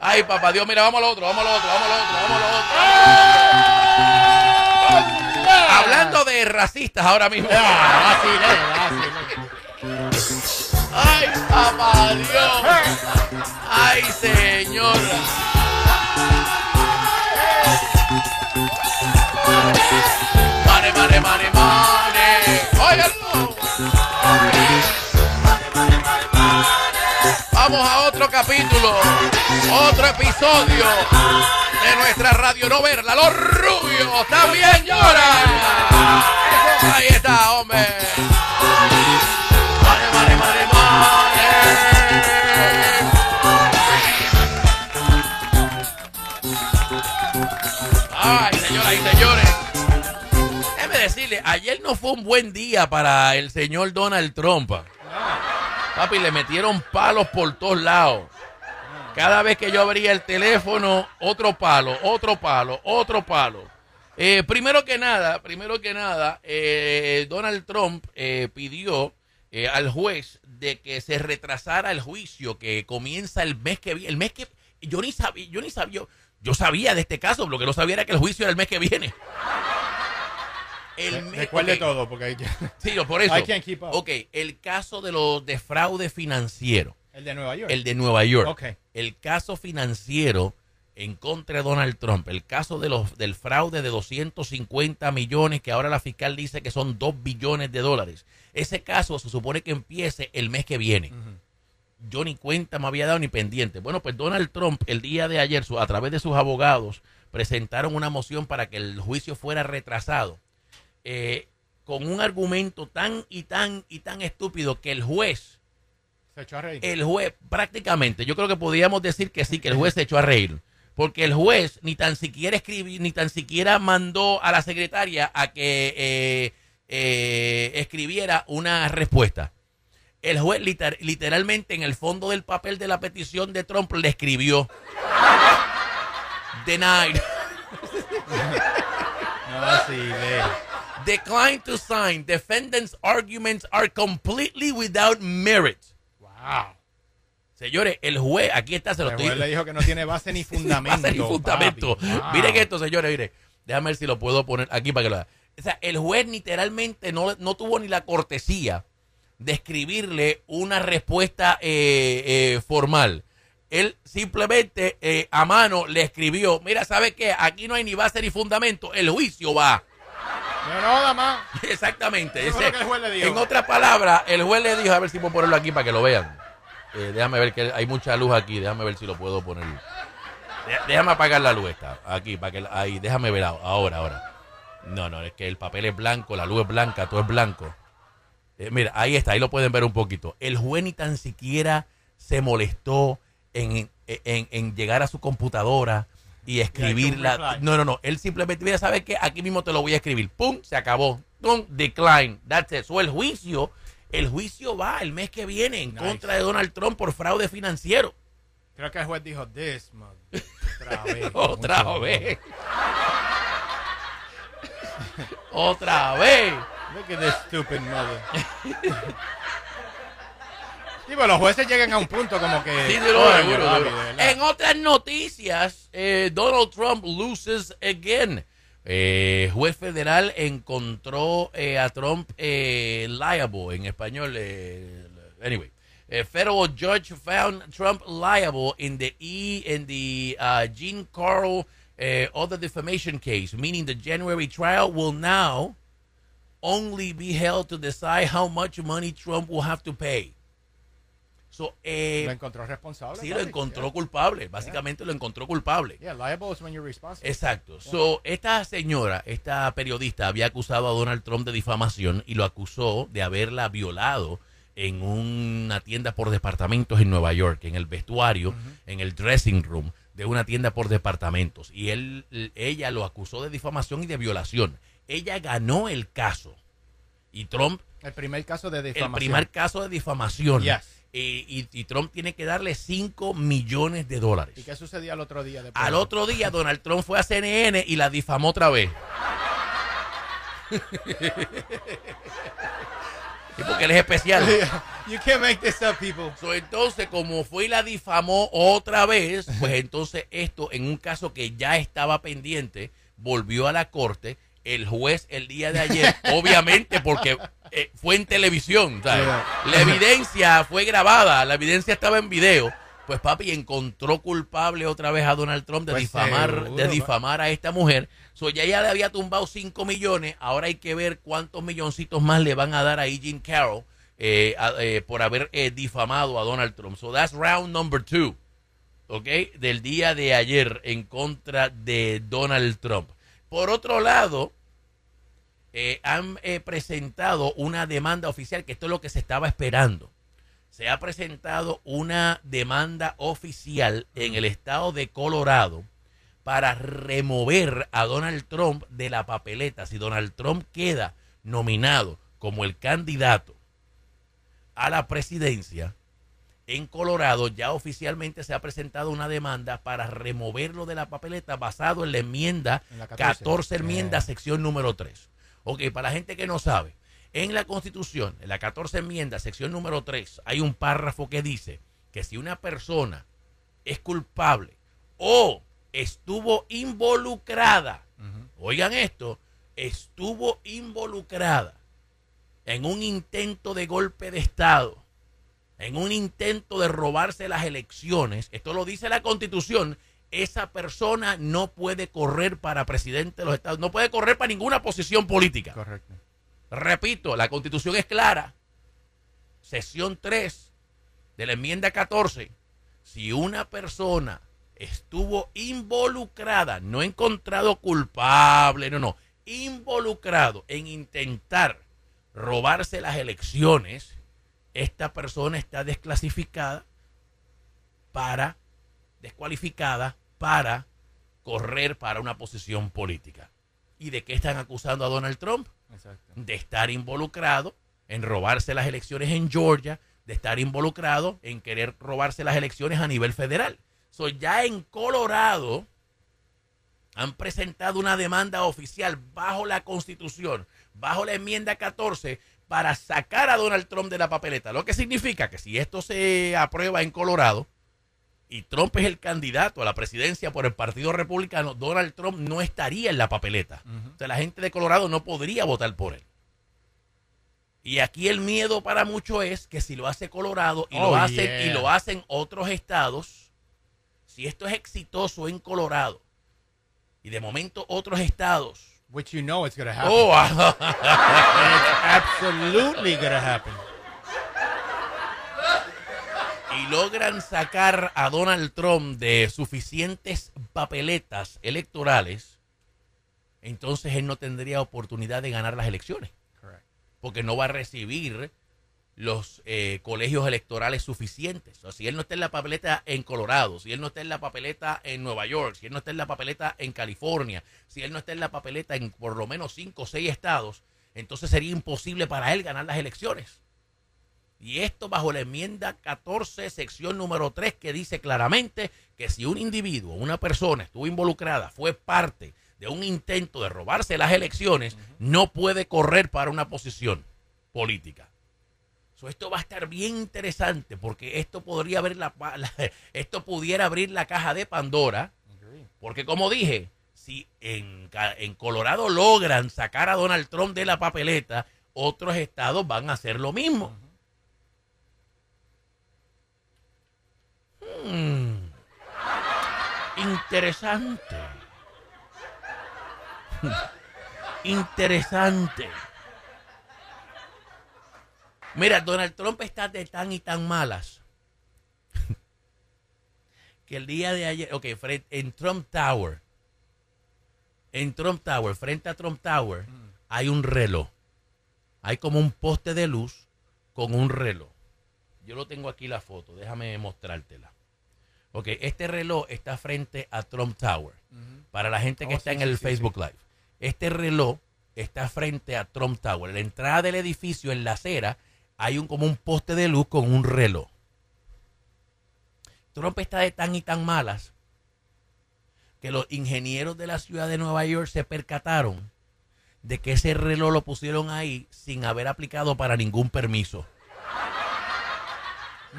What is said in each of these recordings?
Ay, papá Dios, mira, vamos al otro, vamos al otro, vamos al otro, vamos al otro. Hablando de racistas ahora mismo. Ah, Ay, papá Dios. Ay, señor. Mane, mane, mane, mane. A otro capítulo, otro episodio de nuestra radio novela. Los rubios también lloran. Ahí está, hombre. Mane, mane, mane. Ay, señoras y señores. Déjeme decirle, ayer no fue un buen día para el señor Donald Trump. Papi, le metieron palos por todos lados. Cada vez que yo abría el teléfono, otro palo, otro palo, otro palo. Eh, primero que nada, primero que nada, eh, Donald Trump eh, pidió eh, al juez de que se retrasara el juicio que comienza el mes que viene. El mes que yo ni sabía, yo ni sabía, yo, sabía de este caso, lo que no sabía era que el juicio era el mes que viene. El Recuerde todo, porque hay que- Sí, por eso. I can't keep up. Ok, el caso de los de fraude financiero, El de Nueva York. el de Nueva York. Ok. El caso financiero en contra de Donald Trump, el caso de los del fraude de 250 millones que ahora la fiscal dice que son 2 billones de dólares. Ese caso se supone que empiece el mes que viene. Yo ni cuenta me había dado ni pendiente. Bueno, pues Donald Trump el día de ayer, a través de sus abogados, presentaron una moción para que el juicio fuera retrasado. Eh, con un argumento tan y tan y tan estúpido que el juez, Se echó a reír. el juez, prácticamente, yo creo que podríamos decir que sí, que el juez se echó a reír. Porque el juez ni tan siquiera escribió, ni tan siquiera mandó a la secretaria a que eh, eh, escribiera una respuesta. El juez liter- literalmente en el fondo del papel de la petición de Trump le escribió Denied. No vacile. Decline to sign. Defendant's arguments are completely without merit. Wow. Señores, el juez, aquí está, se lo El estoy juez le dijo que no tiene base ni fundamento. Base ni fundamento. Wow. Miren esto, señores, mire. Déjame ver si lo puedo poner aquí para que lo vean. O sea, el juez literalmente no, no tuvo ni la cortesía de escribirle una respuesta eh, eh, formal. Él simplemente eh, a mano le escribió, mira, ¿sabe qué? Aquí no hay ni base ni fundamento, el juicio va. No, no, más. Exactamente. Ese- lo que el juez le dijo. En otras palabras, el juez le dijo, a ver si puedo ponerlo aquí para que lo vean. Eh, déjame ver que hay mucha luz aquí, déjame ver si lo puedo poner. Dé- Déjame apagar la luz esta, aquí, para que ahí, déjame ver ahora, ahora, ahora. No, no, es que el papel es blanco, la luz es blanca, todo es blanco. Eh, mira, ahí está, ahí lo pueden ver un poquito. El juez ni tan siquiera se molestó en, en- en llegar a su computadora y escribirla. No, no, no. Él simplemente, mira, ¿sabes qué? Aquí mismo te lo voy a escribir. ¡Pum! Se acabó. ¡Pum! Decline. That's it. So, el juicio, el juicio va el mes que viene en Nice. contra de Donald Trump por fraude financiero. Creo que el juez dijo, this, man. Otra vez. Otra vez. Otra vez. Look at this stupid mother. Sí, pero los jueces llegan a un punto como que. Sí, seguro, papi, seguro. de verdad. En otras noticias, eh, Donald Trump loses again. Eh, juez federal encontró eh, a Trump eh, liable en español. eh, anyway, a federal judge found Trump liable in the E in the uh, Jean Carl uh, other defamation case, meaning the January trial will now only be held to decide how much money Trump will have to pay. So, eh, Lo encontró responsable. Sí, lo encontró culpable. Básicamente lo encontró culpable. Yeah, liable is when you're responsible. Exacto. So, esta señora, esta periodista, había acusado a Donald Trump de difamación y lo acusó de haberla violado en una tienda por departamentos en Nueva York, en el vestuario, en el dressing room de una tienda por departamentos. Y él, ella lo acusó de difamación y de violación. Ella ganó el caso. Y Trump El primer caso de el difamación. primer caso de difamación. Yes. Eh, y, y Trump tiene que darle 5 millones de dólares. ¿Y qué sucedió al otro día? después? Al otro día, Donald Trump fue a CNN y la difamó otra vez. Sí, porque él es especial. you can't make this up, people. So, entonces, como fue y la difamó otra vez, pues entonces esto, en un caso que ya estaba pendiente, volvió a la corte. El juez el día de ayer, obviamente porque eh, fue en televisión, ¿sabes? la evidencia fue grabada, la evidencia estaba en video. Pues papi encontró culpable otra vez a Donald Trump de Pues difamar, seguro, de va. difamar a esta mujer. So, ya ella le había tumbado 5 millones. Ahora hay que ver cuántos milloncitos más le van a dar a Jim Carroll eh, eh, por haber eh, difamado a Donald Trump. So that's round number two. ¿Ok? Del día de ayer en contra de Donald Trump. Por otro lado, eh, han eh, presentado una demanda oficial, que esto es lo que se estaba esperando. Se ha presentado una demanda oficial en el estado de Colorado para remover a Donald Trump de la papeleta. Si Donald Trump queda nominado como el candidato a la presidencia en Colorado, ya oficialmente se ha presentado una demanda para removerlo de la papeleta basado en la enmienda En la 14, 14. enmienda, Eh. sección número 3. Ok, para la gente que no sabe, en la Constitución, en la 14 enmienda, sección número 3, hay un párrafo que dice que si una persona es culpable o estuvo involucrada, oigan esto, estuvo involucrada en un intento de golpe de Estado, en un intento de robarse las elecciones, esto lo dice la Constitución, esa persona no puede correr para presidente de los Estados, no puede correr para ninguna posición política. Correcto. Repito, la constitución es clara. Sesión 3 de la enmienda 14. Si una persona estuvo involucrada, no encontrado culpable, no, no, involucrado en intentar robarse las elecciones, esta persona está desclasificada para, descualificada para correr para una posición política. ¿Y de qué están acusando a Donald Trump? Exacto. de estar involucrado en robarse las elecciones en Georgia, de estar involucrado en querer robarse las elecciones a nivel federal. So, ya en Colorado han presentado una demanda oficial bajo la Constitución, bajo la enmienda 14, para sacar a Donald Trump de la papeleta. Lo que significa que si esto se aprueba en Colorado y Trump es el candidato a la presidencia por el Partido Republicano, Donald Trump no estaría en la papeleta. O sea, la gente de Colorado no podría votar por él. Y aquí el miedo para muchos es que si lo hace Colorado y, lo, Oh, hacen, yeah. y lo hacen otros estados, si esto es exitoso en Colorado y de momento otros estados, Which you know it's going to happen. oh, Absolutely going to happen. y logran sacar a Donald Trump de suficientes papeletas electorales, entonces él no tendría oportunidad de ganar las elecciones. Correct. porque no va a recibir los eh, colegios electorales suficientes. O sea, si él no está en la papeleta en Colorado, si él no está en la papeleta en Nueva York, si él no está en la papeleta en California, si él no está en la papeleta en por lo menos cinco o seis estados, entonces sería imposible para él ganar las elecciones. Y esto bajo la enmienda 14, sección número 3, que dice claramente que si un individuo, una persona estuvo involucrada, fue parte de un intento de robarse las elecciones, no puede correr para una posición política. So, esto va a estar bien interesante porque esto podría abrir la, la- esto pudiera abrir la caja de Pandora, porque como dije, si en, Colorado logran sacar a Donald Trump de la papeleta, otros estados van a hacer lo mismo. Interesante. Interesante. Mira, Donald Trump está de tan y tan malas que el día de ayer, ok, en Trump Tower, en Trump Tower, frente a Trump Tower, hay un reloj. Hay como un poste de luz con un reloj. Yo lo tengo aquí la foto, déjame mostrártela. Ok, este reloj está frente a Trump Tower. Para la gente que Oh, está sí, en el sí, Facebook Live. Este reloj está frente a Trump Tower. En la entrada del edificio, en la acera, hay un como un poste de luz con un reloj. Trump está de tan y tan malas que los ingenieros de la ciudad de Nueva York se percataron de que ese reloj lo pusieron ahí sin haber aplicado para ningún permiso.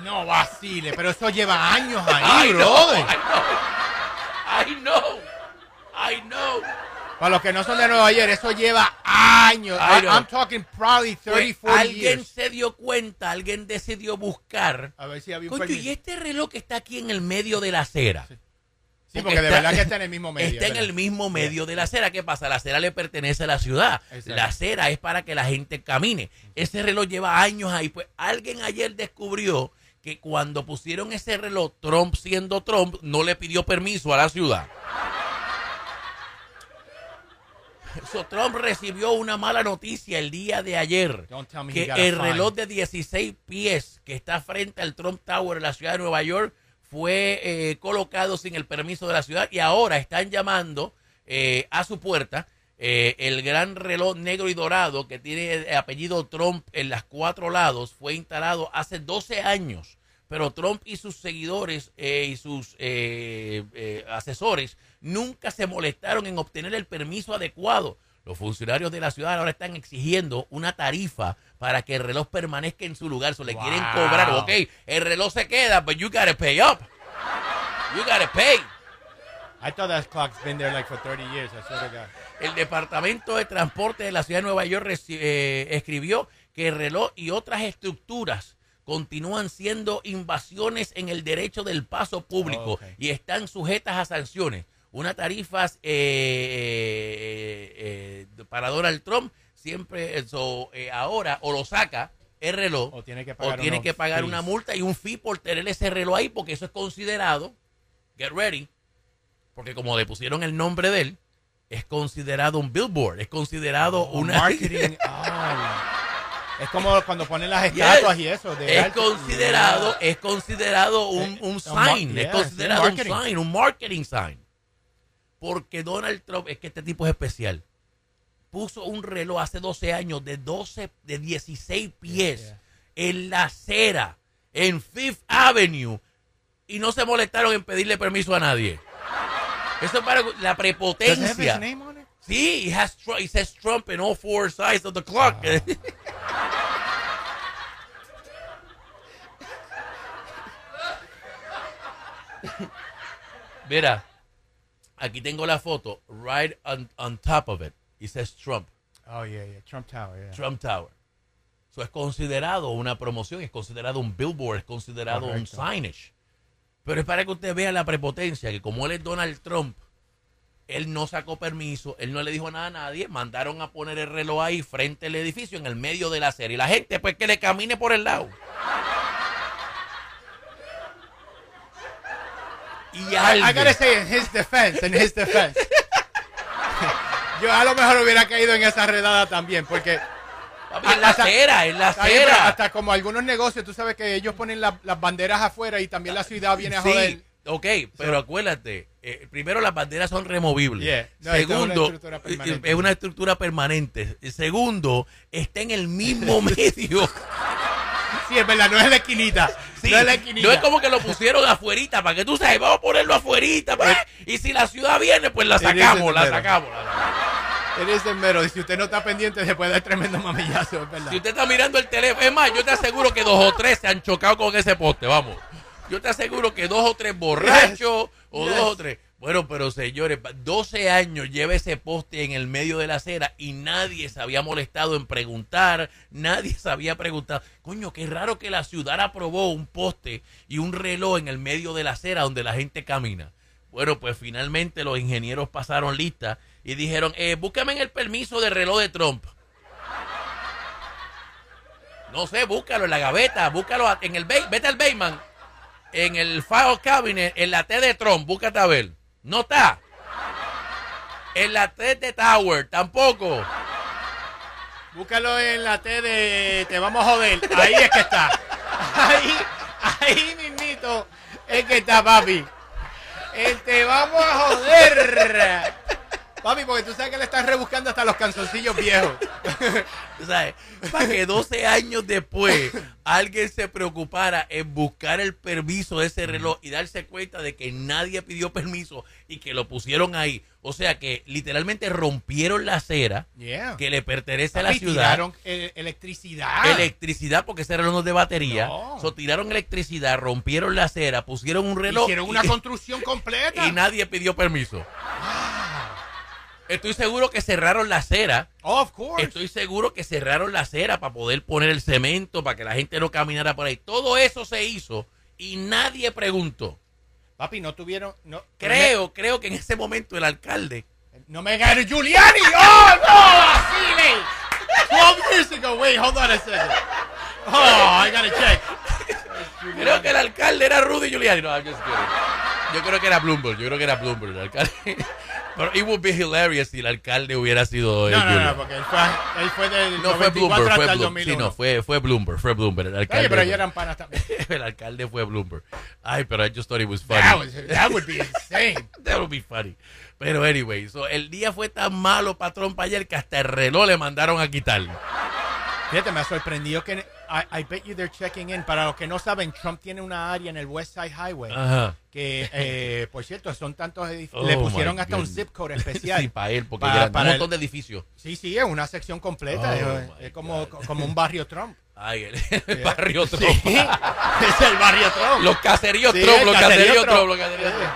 No vacile, pero eso lleva años I ahí, know, brother. I know, I know, I know. Para los que no son de Nueva York, eso lleva años. I I. I'm talking probably 30, Pues, 40 alguien years. se dio cuenta, alguien decidió buscar. A ver si había un Coño, y este reloj que está aquí en el medio de la acera. Sí, porque de verdad que está en el mismo medio. Está en el mismo medio de la acera. ¿Qué pasa? La acera le pertenece a la ciudad. Exacto. La acera es para que la gente camine. Ese reloj lleva años ahí. Pues alguien ayer descubrió que cuando pusieron ese reloj, Trump siendo Trump, no le pidió permiso a la ciudad. So, Trump recibió una mala noticia el día de ayer. Que el reloj de 16 pies que está frente al Trump Tower en la ciudad de Nueva York fue eh, colocado sin el permiso de la ciudad y ahora están llamando eh, a su puerta eh, el gran reloj negro y dorado que tiene el apellido Trump en las cuatro lados fue instalado hace 12 años. Pero Trump y sus seguidores eh, y sus eh, eh, asesores nunca se molestaron en obtener el permiso adecuado. Los funcionarios de la ciudad ahora están exigiendo una tarifa para que el reloj permanezca en su lugar. So, le Wow. quieren cobrar, ok, el reloj se queda, but you gotta pay up. You gotta pay. I thought that clock's been there like for 30 years. I swear to God. El Departamento de Transporte de la Ciudad de Nueva York eh, escribió que el reloj y otras estructuras continúan siendo invasiones en el derecho del paso público Oh, y están sujetas a sanciones. Una tarifa eh, eh, eh, para Donald Trump siempre eso, eh, ahora o lo saca el reloj O tiene que pagar, tiene unos que pagar fees. una multa y un fee por tener ese reloj ahí porque eso es considerado, get ready, porque como le pusieron el nombre de él, es considerado un billboard, es considerado Oh, una... marketing. Es como cuando ponen las estatuas y eso. de es arte. considerado, Yeah. es considerado un, Eh, un sign, yeah, es considerado un sign, un marketing sign. Porque Donald Trump, es que este tipo es especial. Puso un reloj hace 12 años de 12, de 16 pies Yeah, en la acera, en Fifth Avenue, y no se molestaron en pedirle permiso a nadie. Eso es para la prepotencia. Sí, it, has, says Trump in all four sides of the clock. Mira, aquí tengo la foto, right on, on top of it. It says Trump, Oh, yeah, yeah. Trump Tower, yeah. Trump Tower. Eso es considerado una promoción, es considerado un billboard, es considerado un signage. Pero es para que usted vea la prepotencia, que como él es Donald Trump, él no sacó permiso, él no le dijo nada a nadie, mandaron a poner el reloj ahí frente al edificio, en el medio de la serie. Y la gente, pues que le camine por el lado. Y I, I alguien, gotta say, in his defense, in his defense. Yo a lo mejor hubiera caído en esa redada también, porque papi, en la acera, en la acera. hasta como algunos negocios, tú sabes que ellos ponen la- las banderas afuera y también la ciudad viene a joder. Sí, ok, pero acuérdate, eh, primero las banderas son removibles. Yeah. No, esta es una Segundo, estructura permanente. es una estructura permanente. Segundo, está en el mismo medio. Sí, es verdad, no es la esquinita. Sí, no es la esquinita. no es como que lo pusieron afuerita, para que tú sabes, vamos a ponerlo afuerita. pa- y si la ciudad viene, pues la sacamos, la sacamos. la sacamos. Eres el mero. Y si usted no está pendiente, se puede dar tremendo mamillazo, es verdad. Si usted está mirando el teléfono, es más, yo te aseguro que dos o tres se han chocado con ese poste, vamos. Yo te aseguro que dos o tres borrachos o Yes. dos o tres. Bueno, pero señores, 12 años lleva ese poste en el medio de la acera y nadie se había molestado en preguntar, nadie se había preguntado. Coño, qué raro que la ciudad aprobó un poste y un reloj en el medio de la acera donde la gente camina. Bueno, pues finalmente los ingenieros pasaron lista y dijeron, eh, búscame en el permiso de reloj de Trump. No sé, búscalo en la gaveta, búscalo en el Bay- vete al Bayman, en el file cabinet, en la T de Trump, búscate a ver. No está. En la T de Tower, tampoco. Búscalo en la T de Te vamos a joder. Ahí es que está. Ahí, ahí mismito es que está, papi. El Te vamos a joder. Papi, porque tú sabes que le estás rebuscando hasta los canzoncillos viejos. Tú sabes, para que 12 años después alguien se preocupara en buscar el permiso de ese reloj y darse cuenta de que nadie pidió permiso y que lo pusieron ahí. O sea que literalmente rompieron la acera Yeah. que le pertenece a la ciudad. tiraron, eh, electricidad. Electricidad, porque ese reloj no es de batería. No. So, tiraron electricidad, rompieron la acera, pusieron un reloj. Hicieron una y- construcción completa. y nadie pidió permiso. Estoy seguro que cerraron la acera. Oh, of course. Estoy seguro que cerraron la acera para poder poner el cemento, para que la gente no caminara por ahí. Todo eso se hizo y nadie preguntó. Papi, no tuvieron. No, Creo, creo que en ese momento el alcalde. No me gane Giuliani. ¡Oh, no! Así, 12 years ago. Wait, hold on a second. Oh, I gotta check. Creo que el alcalde era Rudy Giuliani. No, I'm just kidding. Yo creo que era Bloomberg. Yo creo que era Bloomberg. El alcalde. Pero it would be hilarious si el alcalde hubiera sido. No, no, no, porque él fue, él fue del No fue 94 Bloomberg, fue hasta el Bloomberg. 2001. Sí, no, fue, fue Bloomberg, fue Bloomberg. El alcalde, Oye, pero fue- ellos eran panas también. el alcalde fue Bloomberg. Ay, pero I just thought it was funny. That, was, that would be insane. That would be funny. Pero anyway, so, el día fue tan malo, patrón, para ayer que hasta el reloj le mandaron a quitar. Fíjate, me ha sorprendido que I, I bet you they're checking in. Para los que no saben, Trump tiene una área en el West Side Highway Ajá. que, eh, por cierto, son tantos edificios. Oh, le pusieron hasta un zip code especial. Sí, para él, porque Pa- era para un el- montón de edificios. Sí, sí, es una sección completa. Oh, es es como, como un barrio Trump. Ay, el, el barrio Sí, Trump. es el barrio Trump. Los caseríos Sí, Trump, el los caserío caseríos Trump. Trump, los caseríos Trump.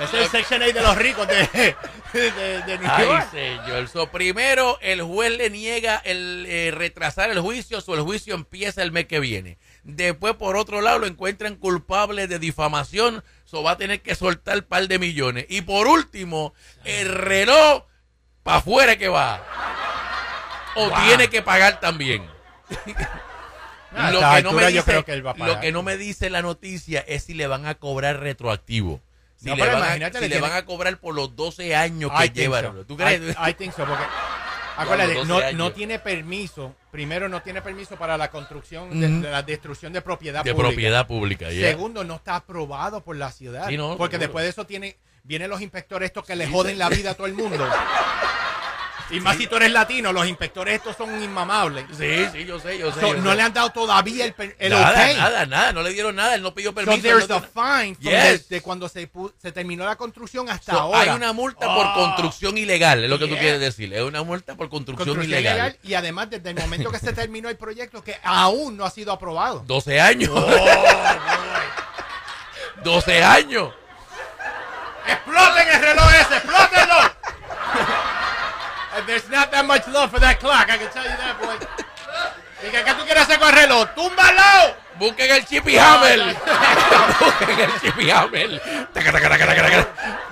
Es el Section 8 de los ricos de, de, de New Ay, señor. So, primero, el juez le niega el eh, retrasar el juicio, o el juicio empieza el mes que viene. Después, por otro lado, lo encuentran culpable de difamación, so va a tener que soltar un par de millones. Y por último, el reloj, para afuera que va. O Wow. tiene que pagar también. Ah, lo, no me dice, que no me dice la noticia es si le van a cobrar retroactivo. Si, No, le, pero van a, si le tiene- van a cobrar por los 12 años I que llevan. so. ¿Tú crees? I, I think so, porque acuérdate, no, 12 años. no tiene permiso. Primero, no tiene permiso para la construcción de, Ujú. de la destrucción de propiedad de pública. propiedad pública. yeah. Segundo, no está aprobado por la ciudad. Sí, no, porque seguro. después de eso tiene, vienen los inspectores estos que le joden la vida a todo el mundo. Y más si tú eres latino, los inspectores estos son inmamables. Sí, sí, yo sé, yo sé. So, yo no sé. le han dado todavía el, el nada, ok. nada, nada, no le dieron nada, él no pidió So permiso. there's él no a fine from Yes. the- de cuando se, se terminó la construcción hasta So, ahora. hay una multa por Oh. construcción ilegal, es lo que tú quieres decir. Es una multa por construcción, construcción ilegal. ilegal y además desde el momento que se terminó el proyecto que aún no ha sido aprobado. 12 años. Oh, 12 años. ¡Exploten el reloj ese! ¡Explótenlo! There's not that much love for that clock, I can tell you that, boy. ¿Y qué, tú quieres hacer con el reloj? ¡Túmbalo! Busquen el Chippy Hammer. Busquen el Chippy Hammer.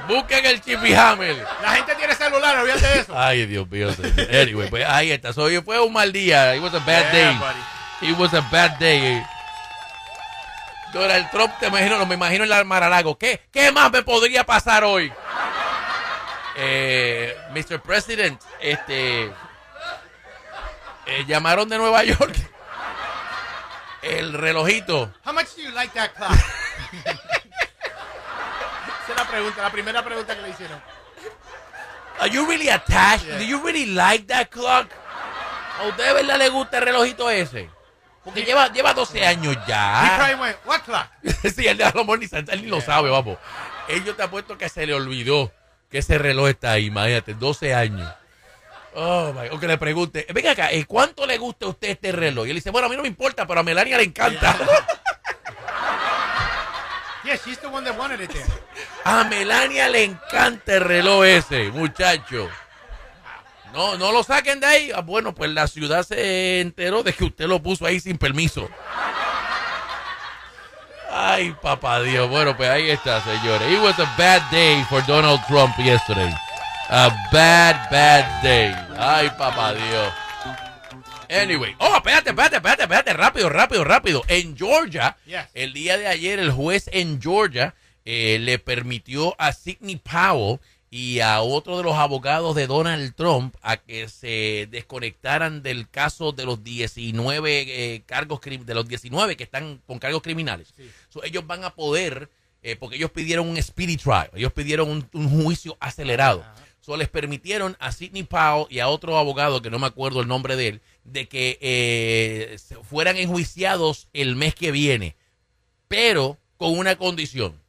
Busquen el Chippy Hammer. La gente tiene celular, olvídate de eso. Ay, Dios mío. Anyway, pues ahí está. So, fue un mal día. It was a bad day. It was a bad day. Donald Trump, te imagino, no me imagino en la Maralago. ¿Qué, ¿Qué más me podría pasar hoy? Eh, Mr. President, este. eh, llamaron de Nueva York. El relojito. How much do you like that clock? Esa es la pregunta, la primera pregunta que le hicieron. Are you really attached? Yeah. Do you really like that clock? ¿A usted de verdad le gusta el relojito ese? Porque lleva, lleva 12 años He ya. probably went, what clock? sí, él, a lo mejor ni, él ni lo sabe, vamos. Ellos te apuesto que se le olvidó que ese reloj está ahí, imagínate, 12 años. Oh, my, o que le pregunte, venga acá, ¿eh, ¿cuánto le gusta a usted este reloj? Y él dice, bueno, a mí no me importa, pero a Melania le encanta. Yeah, she's the one that wanted it there. A Melania le encanta el reloj ese, muchacho. No, no lo saquen de ahí. Ah, bueno, pues la ciudad se enteró de que usted lo puso ahí sin permiso. Ay, papá Dios. Bueno, pues ahí está, señores. It was a bad day for Donald Trump yesterday. A bad, bad day. Ay, papá Dios. Anyway. Oh, espérate, espérate, espérate, espérate. Rápido, rápido, rápido. En Georgia, Yes. el día de ayer, el juez en Georgia eh, le permitió a Sidney Powell y a otro de los abogados de Donald Trump a que se desconectaran del caso de los 19 eh, cargos de los 19 que están con cargos criminales. So, ellos van a poder eh, porque ellos pidieron un speedy trial, ellos pidieron un, un juicio acelerado. So, So, les permitieron a Sidney Powell y a otro abogado, que no me acuerdo el nombre de él, de que eh, fueran enjuiciados el mes que viene, pero con una condición,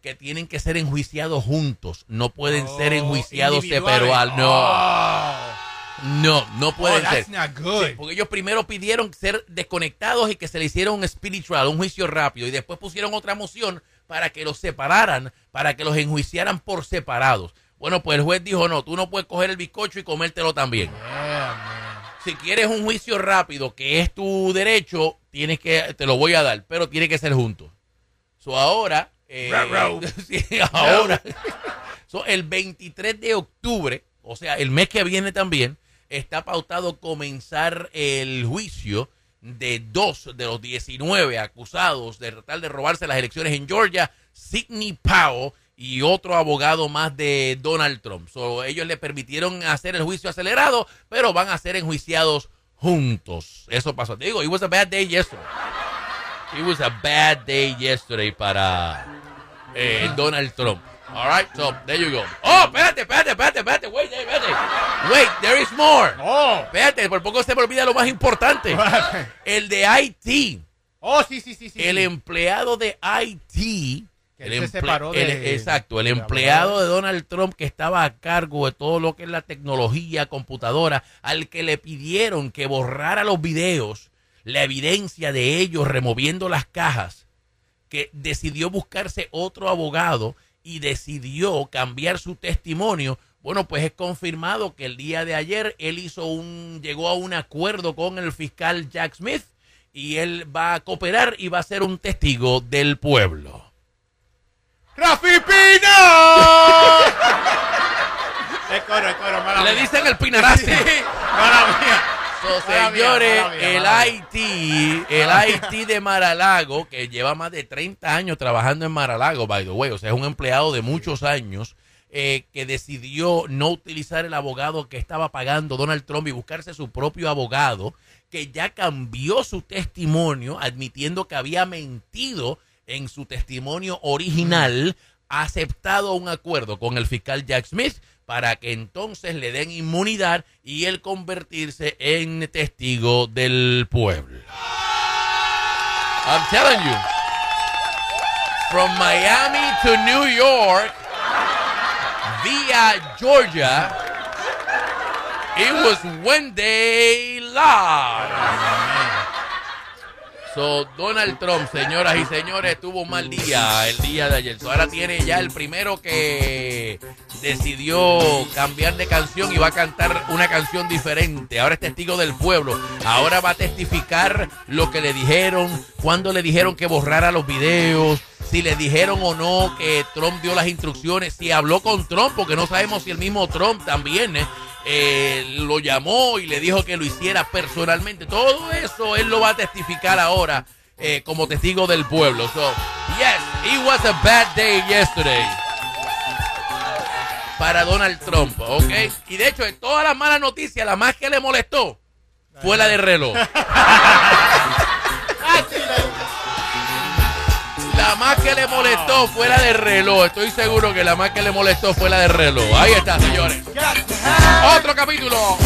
que tienen que ser enjuiciados juntos, no pueden ser enjuiciados separados. No, Oh. no, no pueden oh, ser. Sí, porque ellos primero pidieron ser desconectados y que se le hiciera un spiritual, un juicio rápido, y después pusieron otra moción para que los separaran, para que los enjuiciaran por separados. Bueno, pues el juez dijo, no, tú no puedes coger el bizcocho y comértelo también. Yeah. Si quieres un juicio rápido, que es tu derecho, tienes que, te lo voy a dar, pero tiene que ser juntos. So ahora, eh, ahora, so, el 23 de octubre, o sea, el mes que viene también, está pautado comenzar el juicio de dos de los 19 acusados de tratar de robarse las elecciones en Georgia, Sidney Powell y otro abogado más de Donald Trump. So, ellos le permitieron hacer el juicio acelerado, pero van a ser enjuiciados juntos. Eso pasó. Te digo, it was a bad day yesterday. It was a bad day yesterday para eh, Donald Trump. All right, so there you go. Oh, espérate, espérate, espérate, espérate. Wait, espérate. Wait, there is more. Oh. Espérate, por poco se me olvida lo más importante. El de Haití. Oh, sí, sí, sí, sí. El empleado de Haití. Que el se separó el- de- exacto, el empleado de Donald Trump que estaba a cargo de todo lo que es la tecnología, computadora, al que le pidieron que borrara los videos, la evidencia de ellos removiendo las cajas, que decidió buscarse otro abogado y decidió cambiar su testimonio. Bueno, pues es confirmado que el día de ayer él hizo un, llegó a un acuerdo con el fiscal Jack Smith y él va a cooperar y va a ser un testigo del pueblo. ¡Rafi Pina! es coro, es coro, mala Le dicen el Pinarazi. Sí, mala mía. So, Mala mía, señores, el. Haití, el Haití de Maralago, que lleva más de 30 años trabajando en Maralago, by the way, o sea, es un empleado de muchos años, eh, que decidió no utilizar el abogado que estaba pagando Donald Trump y buscarse su propio abogado, que ya cambió su testimonio, admitiendo que había mentido en su testimonio original, ha aceptado un acuerdo con el fiscal Jack Smith para que entonces le den inmunidad y él convertirse en testigo del pueblo. I'm telling you, from Miami to New York, via Georgia, it was Wednesday live. So, Donald Trump, señoras y señores, tuvo un mal día el día de ayer. So, ahora tiene ya el primero que decidió cambiar de canción y va a cantar una canción diferente. Ahora es testigo del pueblo. Ahora va a testificar lo que le dijeron, cuando le dijeron que borrara los videos, si le dijeron o no que Trump dio las instrucciones, si habló con Trump, porque no sabemos si el mismo Trump también eh, eh, lo llamó y le dijo que lo hiciera personalmente. Todo eso él lo va a testificar ahora eh, como testigo del pueblo. So, yes, it was a bad day yesterday para Donald Trump, ¿ok? Y de hecho, de todas las malas noticias, la más que le molestó fue la de reloj. La más que le molestó fue la de reloj. Estoy seguro que la más que le molestó fue la de reloj. Ahí está, señores. Otro capítulo,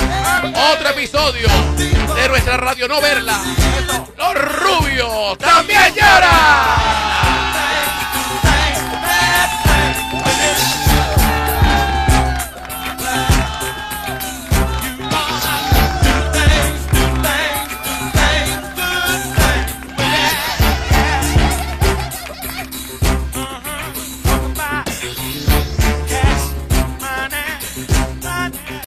otro episodio de nuestra radio no verla. Los rubios también lloran.